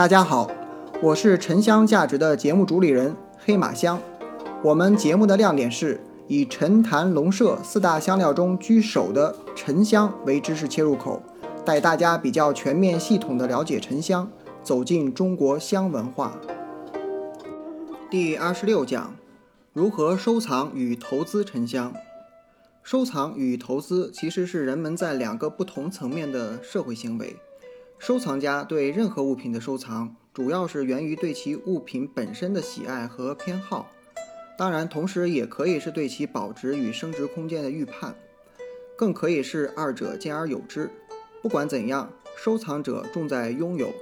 大家好，我是沉香价值的节目主理人黑马香。我们节目的亮点是以陈坛龙麝四大香料中居首的沉香为知识切入口，带大家比较全面系统的了解沉香，走进中国香文化。第二十六讲：如何收藏与投资沉香。收藏与投资其实是人们在两个不同层面的社会行为。收藏家对任何物品的收藏，主要是源于对其物品本身的喜爱和偏好，当然，同时也可以是对其保值与升值空间的预判，更可以是二者兼而有之。不管怎样，收藏者重在拥有，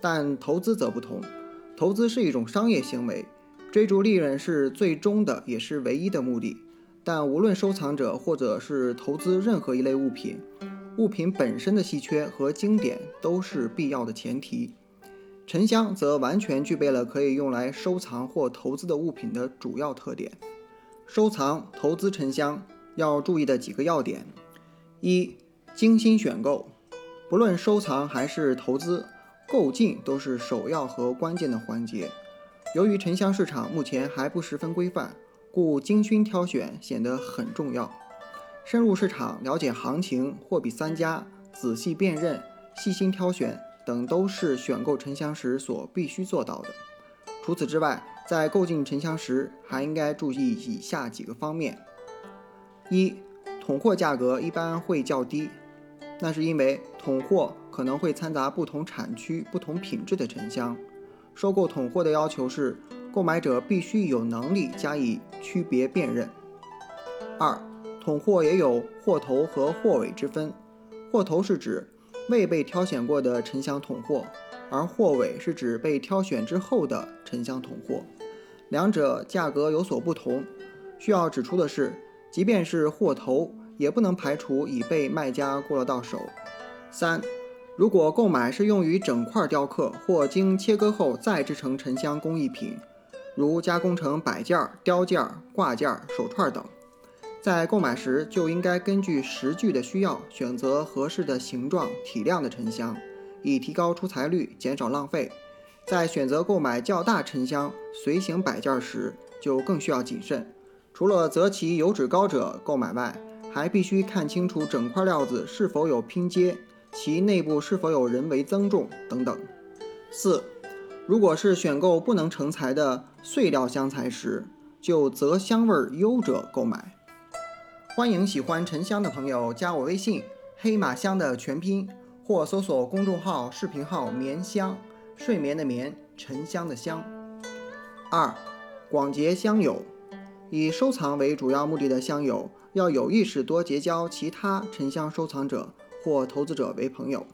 但投资则不同。投资是一种商业行为，追逐利润是最终的，也是唯一的目的。但无论收藏者或者是投资任何一类物品。物品本身的稀缺和经典都是必要的前提，沉香则完全具备了可以用来收藏或投资的物品的主要特点。收藏、投资沉香要注意的几个要点：一、精心选购。不论收藏还是投资，购进都是首要和关键的环节。由于沉香市场目前还不十分规范，故精心挑选显得很重要。深入市场，了解行情，货比三家，仔细辨认，细心挑选等，都是选购沉香时所必须做到的。除此之外，在购进沉香时，还应该注意以下几个方面：一、统货价格一般会较低，那是因为统货可能会掺杂不同产区、不同品质的沉香。收购统货的要求是，购买者必须有能力加以区别辨认。二、统货也有货头和货尾之分，货头是指未被挑选过的沉香统货，而货尾是指被挑选之后的沉香统货，两者价格有所不同。需要指出的是，即便是货头，也不能排除已被卖家过了到手。三，如果购买是用于整块雕刻或经切割后再制成沉香工艺品，如加工成摆件、雕件、挂件、手串等。在购买时就应该根据实具的需要选择合适的形状、体量的沉香，以提高出材率，减少浪费。在选择购买较大沉香随行摆件时，就更需要谨慎。除了择其油脂高者购买外，还必须看清楚整块料子是否有拼接，其内部是否有人为增重等等。四，如果是选购不能成材的碎料香材时，就择香味优者购买。欢迎喜欢沉香的朋友加我微信“黑马香”的全拼，或搜索公众号、视频号“眠香”，睡眠的眠，沉香的香。二、广结香友，以收藏为主要目的的香友，要有意识多结交其他沉香收藏者或投资者为朋友，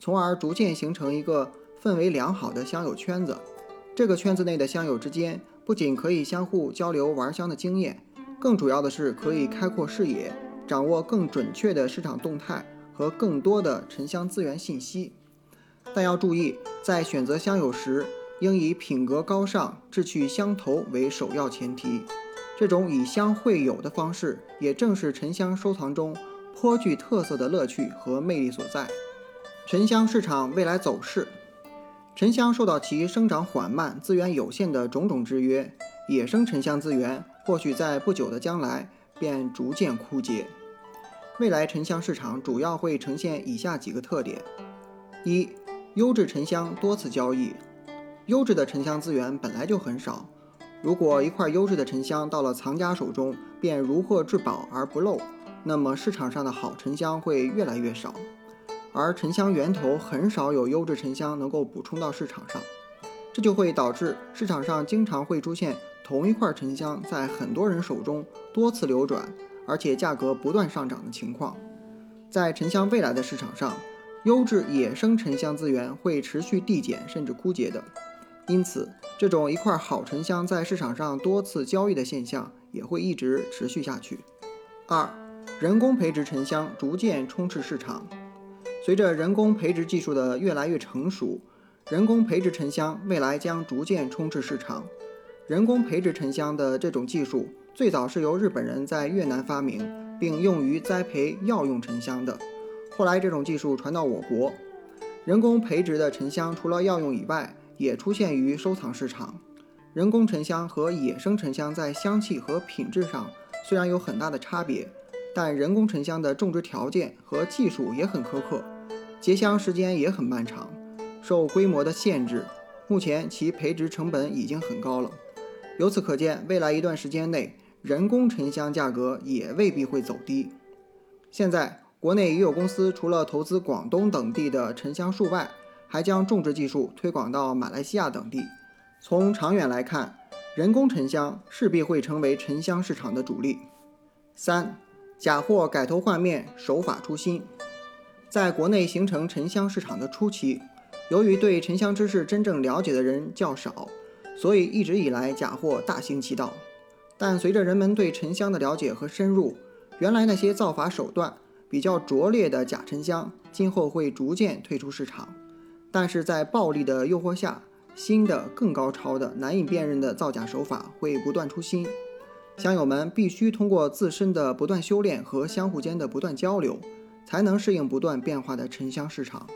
从而逐渐形成一个氛围良好的香友圈子。这个圈子内的香友之间，不仅可以相互交流玩香的经验。更主要的是，可以开阔视野，掌握更准确的市场动态和更多的沉香资源信息。但要注意，在选择香友时，应以品格高尚、志趣相投为首要前提。这种以香会友的方式，也正是沉香收藏中颇具特色的乐趣和魅力所在。沉香市场未来走势，沉香受到其生长缓慢、资源有限的种种制约，野生沉香资源。或许在不久的将来便逐渐枯竭。未来沉香市场主要会呈现以下几个特点：一、优质沉香多次交易。优质的沉香资源本来就很少，如果一块优质的沉香到了藏家手中便如获至宝而不漏，那么市场上的好沉香会越来越少，而沉香源头很少有优质沉香能够补充到市场上，这就会导致市场上经常会出现。同一块沉香在很多人手中多次流转，而且价格不断上涨的情况，在沉香未来的市场上，优质野生沉香资源会持续递减甚至枯竭的。因此，这种一块好沉香在市场上多次交易的现象也会一直持续下去。二，人工培植沉香逐渐充斥市场，随着人工培植技术的越来越成熟，人工培植沉香未来将逐渐充斥市场。人工培植沉香的这种技术最早是由日本人在越南发明，并用于栽培药用沉香的。后来，这种技术传到我国，人工培植的沉香除了药用以外，也出现于收藏市场。人工沉香和野生沉香在香气和品质上虽然有很大的差别，但人工沉香的种植条件和技术也很苛刻，结香时间也很漫长。受规模的限制，目前其培植成本已经很高了。由此可见，未来一段时间内，人工沉香价格也未必会走低。现在，国内已有公司除了投资广东等地的沉香树外，还将种植技术推广到马来西亚等地。从长远来看，人工沉香势必会成为沉香市场的主力。三，假货改头换面，手法出新。在国内形成沉香市场的初期，由于对沉香知识真正了解的人较少，所以一直以来假货大行其道。但随着人们对沉香的了解和深入，原来那些造法手段比较拙劣的假沉香，今后会逐渐退出市场。但是在暴力的诱惑下，新的更高超的、难以辨认的造假手法会不断出新。香友们必须通过自身的不断修炼和相互间的不断交流，才能适应不断变化的沉香市场。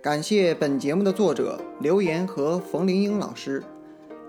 感谢本节目的作者刘岩和冯林英老师，